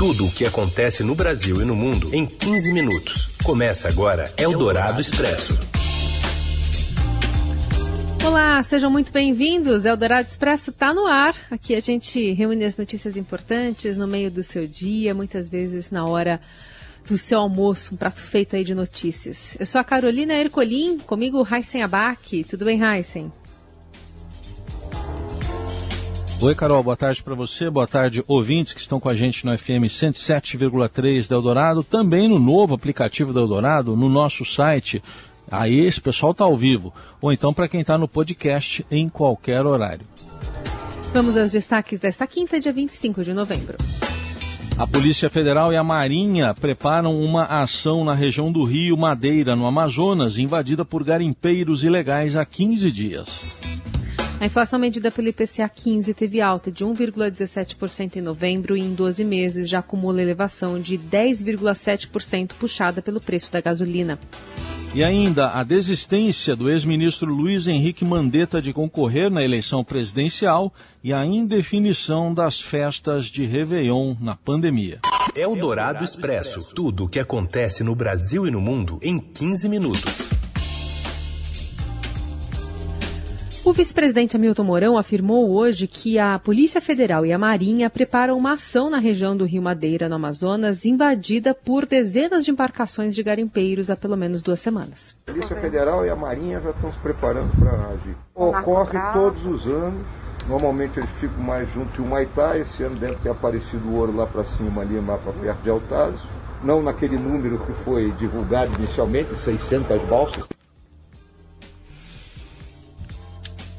Tudo o que acontece no Brasil e no mundo em 15 minutos. Começa agora Eldorado Expresso. Olá, sejam muito bem-vindos. Eldorado Expresso está no ar. Aqui a gente reúne as notícias importantes no meio do seu dia, muitas vezes na hora do seu almoço, um prato feito aí de notícias. Eu sou a Carolina Ercolim, comigo Heisen Abac. Tudo bem, Heisen? Oi, Carol, boa tarde para você, boa tarde, ouvintes que estão com a gente no FM 107,3 da Eldorado, também no novo aplicativo da Eldorado, no nosso site. Aí esse pessoal está ao vivo, ou então para quem está no podcast em qualquer horário. Vamos aos destaques desta quinta, dia 25 de novembro. A Polícia Federal e a Marinha preparam uma ação na região do Rio Madeira, no Amazonas, invadida por garimpeiros ilegais há 15 dias. A inflação medida pelo IPCA 15 teve alta de 1,17% em novembro e em 12 meses já acumula elevação de 10,7% puxada pelo preço da gasolina. E ainda a desistência do ex-ministro Luiz Henrique Mandetta de concorrer na eleição presidencial e a indefinição das festas de Réveillon na pandemia. É o Dourado Expresso. Tudo o que acontece no Brasil e no mundo em 15 minutos. O vice-presidente Hamilton Mourão afirmou hoje que a Polícia Federal e a Marinha preparam uma ação na região do Rio Madeira, no Amazonas, invadida por dezenas de embarcações de garimpeiros há pelo menos duas semanas. A Polícia Federal e a Marinha já estão se preparando para agir. Ocorre todos os anos. Normalmente eles ficam mais junto de Humaitá. Esse ano deve ter aparecido o ouro lá para cima, ali lá para perto de Altazes. Não naquele número que foi divulgado inicialmente, 600 balsas.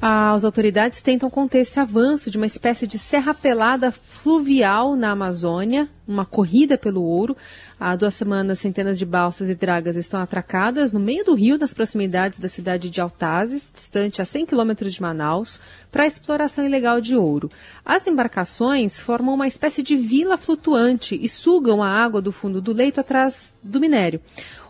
As autoridades tentam conter esse avanço de uma espécie de serra pelada fluvial na Amazônia, uma corrida pelo ouro. Há duas semanas, centenas de balsas e dragas estão atracadas no meio do rio, nas proximidades da cidade de Altazes, distante a 100 quilômetros de Manaus, para a exploração ilegal de ouro. As embarcações formam uma espécie de vila flutuante e sugam a água do fundo do leito atrás do minério.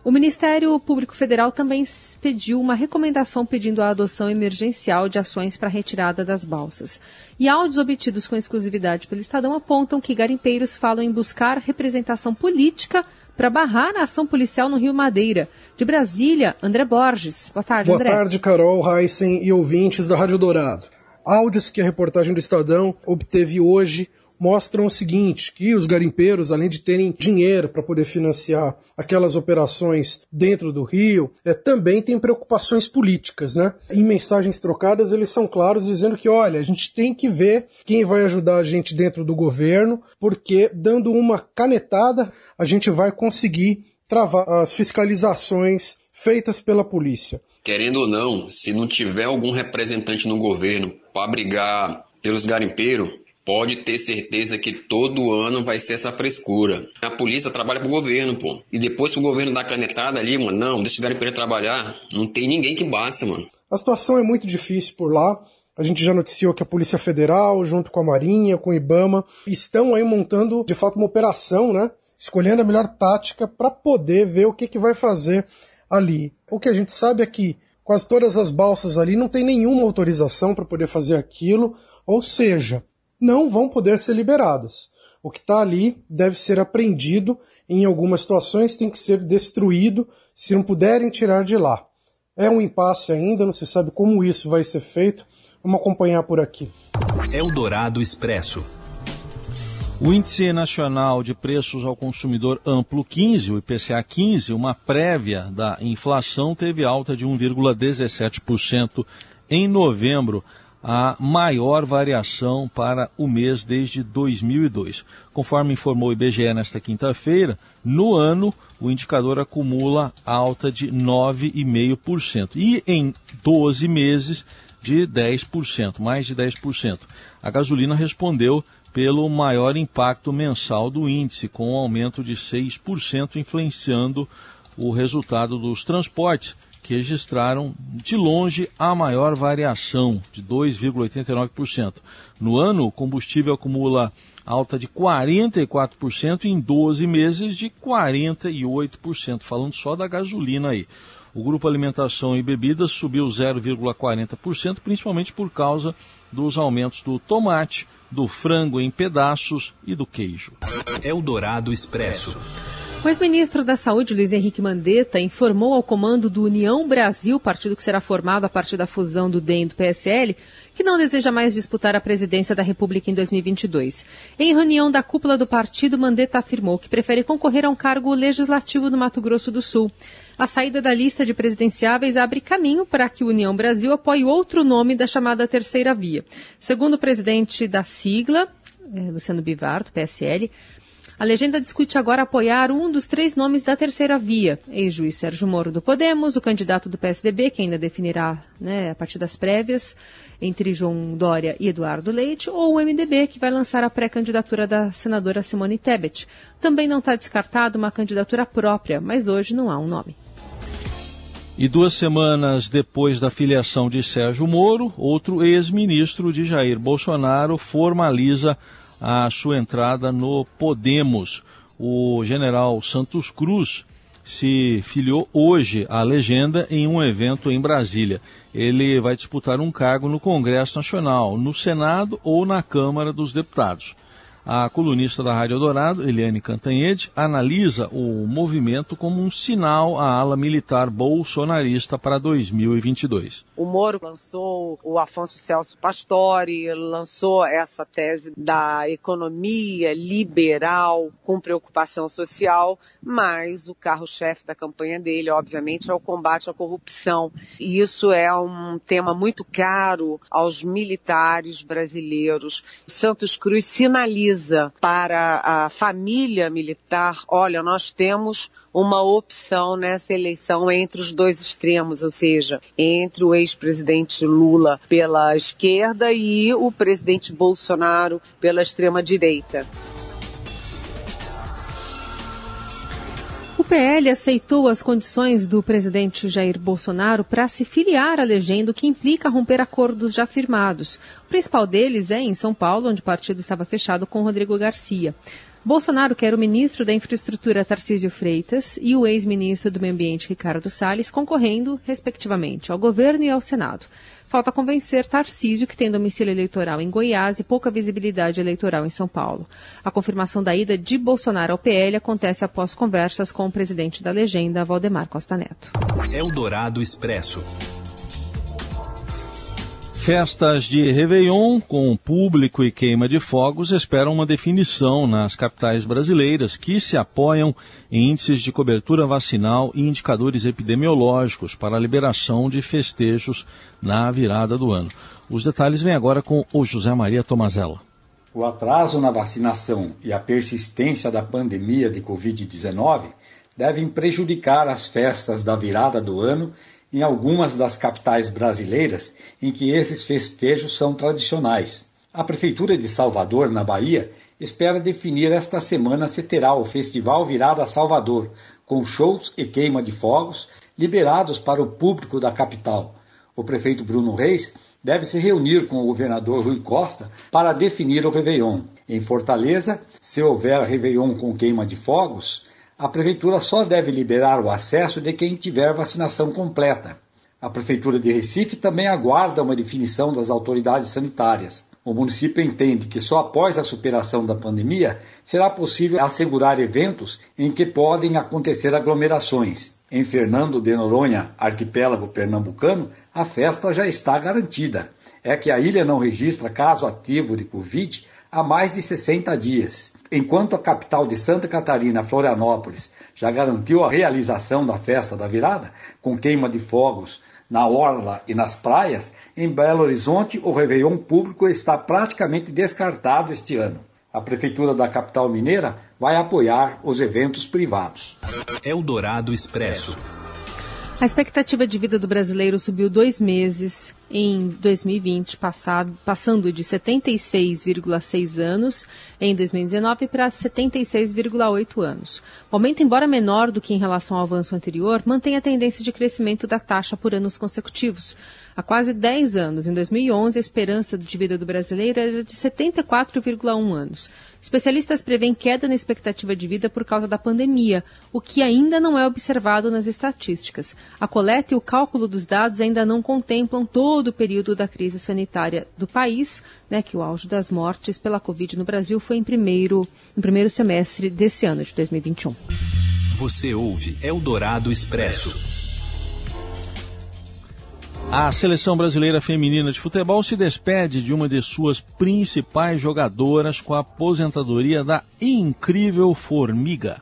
O Ministério Público Federal também pediu uma recomendação pedindo a adoção emergencial de ações para a retirada das balsas. E áudios obtidos com exclusividade pelo Estadão apontam que garimpeiros falam em buscar representação política para barrar a ação policial no Rio Madeira. De Brasília, André Borges. Boa tarde, Boa André. tarde, Carol, Heisen e ouvintes da Rádio Dourado. Áudios que a reportagem do Estadão obteve hoje mostram o seguinte, que os garimpeiros, além de terem dinheiro para poder financiar aquelas operações dentro do Rio, é, também têm preocupações políticas, né? Em mensagens trocadas, eles são claros dizendo que, olha, a gente tem que ver quem vai ajudar a gente dentro do governo, porque dando uma canetada, a gente vai conseguir travar as fiscalizações feitas pela polícia. Querendo ou não, se não tiver algum representante no governo para brigar pelos garimpeiros, pode ter certeza que todo ano vai ser essa frescura. A polícia trabalha pro governo, pô. E depois que o governo dá canetada ali, mano, não, deixa o garimpeiro trabalhar, não tem ninguém que basta, mano. A situação é muito difícil por lá. A gente já noticiou que a Polícia Federal, junto com a Marinha, com o IBAMA, estão aí montando de fato uma operação, né? Escolhendo a melhor tática para poder ver o que, que vai fazer ali. O que a gente sabe é que quase todas as balsas ali não tem nenhuma autorização para poder fazer aquilo, ou seja, não vão poder ser liberadas. O que está ali deve ser apreendido, em algumas situações tem que ser destruído se não puderem tirar de lá. É um impasse ainda, não se sabe como isso vai ser feito. Vamos acompanhar por aqui. Eldorado Expresso. O Índice Nacional de Preços ao Consumidor Amplo 15, o IPCA 15, uma prévia da inflação, teve alta de 1,17% em novembro, a maior variação para o mês desde 2002. Conforme informou o IBGE nesta quinta-feira, no ano o indicador acumula alta de 9,5% e em 12 meses de 10%, mais de 10%. A gasolina respondeu pelo maior impacto mensal do índice, com um aumento de 6%, influenciando o resultado dos transportes, que registraram de longe a maior variação, de 2,89%. No ano, o combustível acumula alta de 44% em 12 meses de 48%, falando só da gasolina aí. O grupo Alimentação e Bebidas subiu 0,40%, principalmente por causa dos aumentos do tomate, do frango em pedaços e do queijo. Eldorado Expresso. O ex-ministro da Saúde, Luiz Henrique Mandetta, informou ao comando do União Brasil, partido que será formado a partir da fusão do DEM e do PSL, que não deseja mais disputar a presidência da República em 2022. Em reunião da cúpula do partido, Mandetta afirmou que prefere concorrer a um cargo legislativo no Mato Grosso do Sul. A saída da lista de presidenciáveis abre caminho para que o União Brasil apoie outro nome da chamada terceira via. Segundo o presidente da sigla, eh, Luciano Bivar, do PSL, a legenda discute agora apoiar um dos três nomes da terceira via. Ex-juiz Sérgio Moro do Podemos, o candidato do PSDB, que ainda definirá né, a partir das prévias, entre João Dória e Eduardo Leite, ou o MDB, que vai lançar a pré-candidatura da senadora Simone Tebet. Também não está descartado uma candidatura própria, mas hoje não há um nome. E duas semanas depois da filiação de Sérgio Moro, outro ex-ministro de Jair Bolsonaro formaliza a sua entrada no Podemos. O general Santos Cruz se filiou hoje à legenda em um evento em Brasília. Ele vai disputar um cargo no Congresso Nacional, no Senado ou na Câmara dos Deputados. A colunista da Rádio Dourado, Eliane Cantanhede, analisa o movimento como um sinal à ala militar bolsonarista para 2022. O Moro lançou o Afonso Celso Pastore, lançou essa tese da economia liberal com preocupação social, mas o carro-chefe da campanha dele, obviamente, é o combate à corrupção. E isso é um tema muito caro aos militares brasileiros. Santos Cruz sinaliza para a família militar, olha, nós temos uma opção nessa eleição entre os dois extremos, ou seja, entre o ex-presidente Lula pela esquerda e o presidente Bolsonaro pela extrema direita. PL aceitou as condições do presidente Jair Bolsonaro para se filiar à legenda, que implica romper acordos já firmados. O principal deles é em São Paulo, onde o partido estava fechado com Rodrigo Garcia. Bolsonaro quer o ministro da Infraestrutura Tarcísio Freitas e o ex-ministro do Meio Ambiente Ricardo Salles concorrendo, respectivamente, ao governo e ao Senado. Falta convencer Tarcísio, que tem domicílio eleitoral em Goiás e pouca visibilidade eleitoral em São Paulo. A confirmação da ida de Bolsonaro ao PL acontece após conversas com o presidente da legenda, Valdemar Costa Neto. Eldorado Expresso. Festas de Réveillon, com público e queima de fogos, esperam uma definição nas capitais brasileiras que se apoiam em índices de cobertura vacinal e indicadores epidemiológicos para a liberação de festejos na virada do ano. Os detalhes vêm agora com o José Maria Tomazella. O atraso na vacinação e a persistência da pandemia de Covid-19 devem prejudicar as festas da virada do ano em algumas das capitais brasileiras em que esses festejos são tradicionais. A Prefeitura de Salvador, na Bahia, espera definir esta semana se terá o Festival Virada Salvador, com shows e queima de fogos liberados para o público da capital. O prefeito Bruno Reis deve se reunir com o governador Rui Costa para definir o Réveillon. Em Fortaleza, se houver Réveillon com queima de fogos, a Prefeitura só deve liberar o acesso de quem tiver vacinação completa. A Prefeitura de Recife também aguarda uma definição das autoridades sanitárias. O município entende que só após a superação da pandemia será possível assegurar eventos em que podem acontecer aglomerações. Em Fernando de Noronha, arquipélago pernambucano, a festa já está garantida. É que a ilha não registra caso ativo de Covid há mais de 60 dias. Enquanto a capital de Santa Catarina, Florianópolis, já garantiu a realização da festa da virada, com queima de fogos na orla e nas praias, em Belo Horizonte o Réveillon público está praticamente descartado este ano. A Prefeitura da capital mineira vai apoiar os eventos privados. Eldorado Expresso. A expectativa de vida do brasileiro subiu dois meses em 2020, passado, passando de 76,6 anos em 2019 para 76,8 anos. O aumento, embora menor do que em relação ao avanço anterior, mantém a tendência de crescimento da taxa por anos consecutivos. Há quase 10 anos. Em 2011, a esperança de vida do brasileiro era de 74,1 anos. Especialistas prevêem queda na expectativa de vida por causa da pandemia, o que ainda não é observado nas estatísticas. A coleta e o cálculo dos dados ainda não contemplam todo o período da crise sanitária do país, né, que o auge das mortes pela Covid no Brasil foi em primeiro, no primeiro semestre desse ano, de 2021. Você ouve Eldorado Expresso. A seleção brasileira feminina de futebol se despede de uma de suas principais jogadoras com a aposentadoria da incrível Formiga.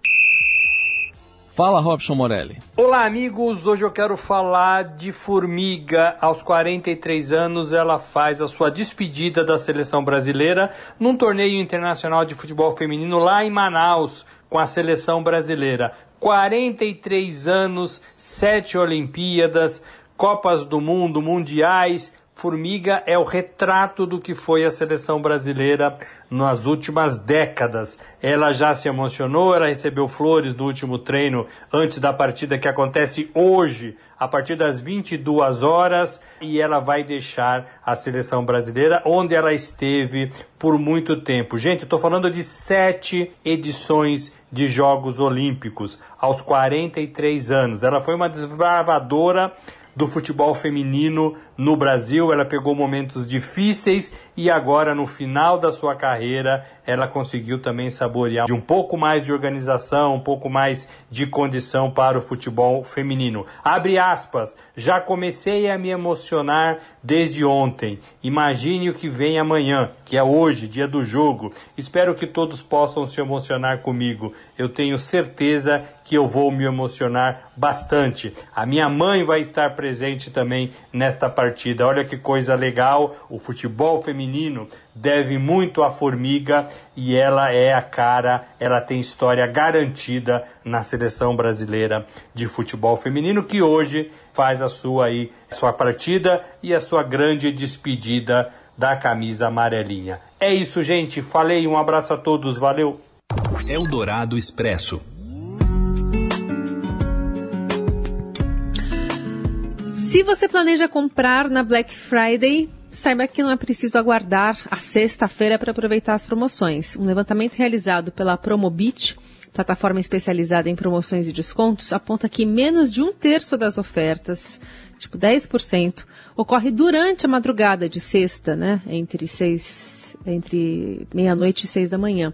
Fala, Robson Morelli. Olá, amigos. Hoje eu quero falar de Formiga. Aos 43 anos, ela faz a sua despedida da seleção brasileira num torneio internacional de futebol feminino lá em Manaus, com a seleção brasileira. 43 anos, 7 Olimpíadas, Copas do Mundo, Mundiais. Formiga é o retrato do que foi a seleção brasileira nas últimas décadas. Ela já se emocionou, ela recebeu flores no último treino antes da partida que acontece hoje, a partir das 22 horas, e ela vai deixar a seleção brasileira onde ela esteve por muito tempo. Gente, estou falando de sete edições de Jogos Olímpicos aos 43 anos. Ela foi uma desbravadora do futebol feminino no Brasil. Ela pegou momentos difíceis e agora, no final da sua carreira, ela conseguiu também saborear de um pouco mais de organização, um pouco mais de condição para o futebol feminino. Abre aspas, já comecei a me emocionar desde ontem. Imagine o que vem amanhã, que é hoje, dia do jogo. Espero que todos possam se emocionar comigo. Eu tenho certeza que eu vou me emocionar bastante. A minha mãe vai estar presente também nesta partida. Olha que coisa legal. O futebol feminino deve muito à Formiga e ela é a cara, ela tem história garantida na seleção brasileira de futebol feminino que hoje faz a sua aí sua partida e a sua grande despedida da camisa amarelinha. É isso, gente. Falei, um abraço a todos, valeu. Eldorado Expresso. Se você planeja comprar na Black Friday, saiba que não é preciso aguardar a sexta-feira para aproveitar as promoções. Um levantamento realizado pela Promobit, plataforma especializada em promoções e descontos, aponta que menos de um terço das ofertas, tipo 10%, ocorre durante a madrugada de sexta, né? Entre seis, entre meia-noite e seis da manhã.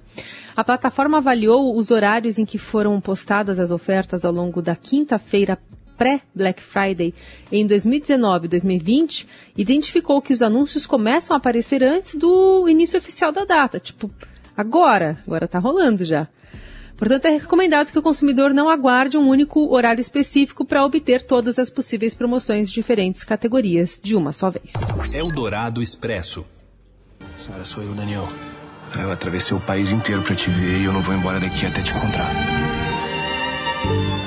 A plataforma avaliou os horários em que foram postadas as ofertas ao longo da quinta-feira pré-Black Friday em 2019 e 2020, identificou que os anúncios começam a aparecer antes do início oficial da data. Tipo, agora. Agora está rolando já. Portanto, é recomendado que o consumidor não aguarde um único horário específico para obter todas as possíveis promoções de diferentes categorias de uma só vez. Eldorado Expresso. Sara, sou eu, Daniel. Eu atravessei o país inteiro para te ver e eu não vou embora daqui até te encontrar.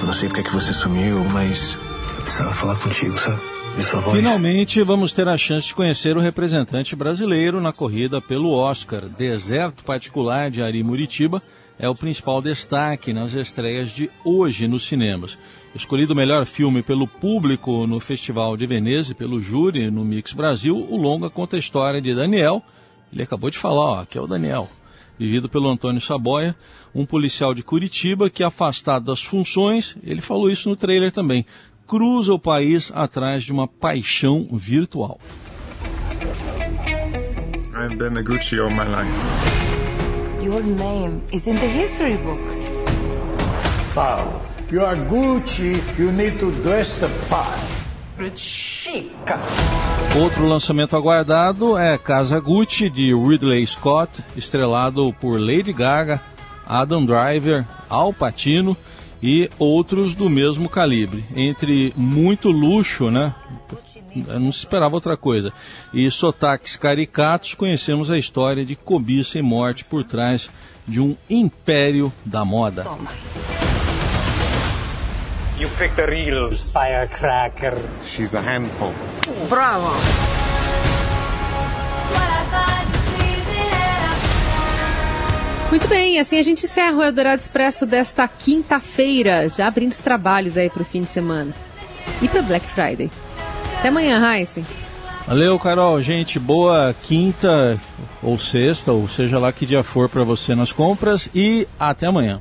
Não sei porque é que você sumiu, mas eu precisava falar contigo, sabe? Ver sua voz. Finalmente vamos ter a chance de conhecer o representante brasileiro na corrida pelo Oscar. Deserto Particular de Ari Muritiba é o principal destaque nas estreias de hoje nos cinemas. Escolhido o melhor filme pelo público no Festival de Veneza e pelo júri no Mix Brasil, o longa conta a história de Daniel. Ele acabou de falar, ó, que é o Daniel, vivido pelo Antônio Saboia, um policial de Curitiba que, afastado das funções, ele falou isso no trailer também, cruza o país atrás de uma paixão virtual. I've been the Gucci all my life. Your name is in the history books. Paulo, you are Gucci, you need to dress the part. It's chic. Outro lançamento aguardado é Casa Gucci, de Ridley Scott, estrelado por Lady Gaga, Adam Driver, Al Pacino e outros do mesmo calibre. Entre muito luxo, né? Não se esperava outra coisa. E sotaques caricatos, conhecemos a história de cobiça e morte por trás de um império da moda. You picked the real firecracker. She's a handful. Bravo! Muito bem, assim a gente encerra o Eldorado Expresso desta quinta-feira, já abrindo os trabalhos aí para o fim de semana. E para Black Friday. Até amanhã, Heisen. Valeu, Carol. Gente, boa quinta ou sexta, ou seja lá que dia for para você nas compras e até amanhã.